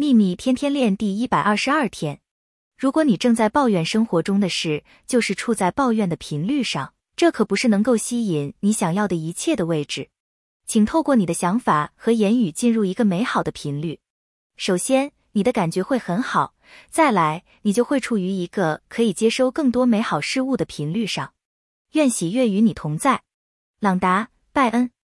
秘密天天练第一百二十二天。如果你正在抱怨生活中的事就是处在抱怨的频率上这可不是能够吸引你想要的一切的位置。请透过你的想法和言语进入一个美好的频率。首先你的感觉会很好再来你就会处于一个可以接收更多美好事物的频率上。愿喜悦与你同在。朗达拜恩。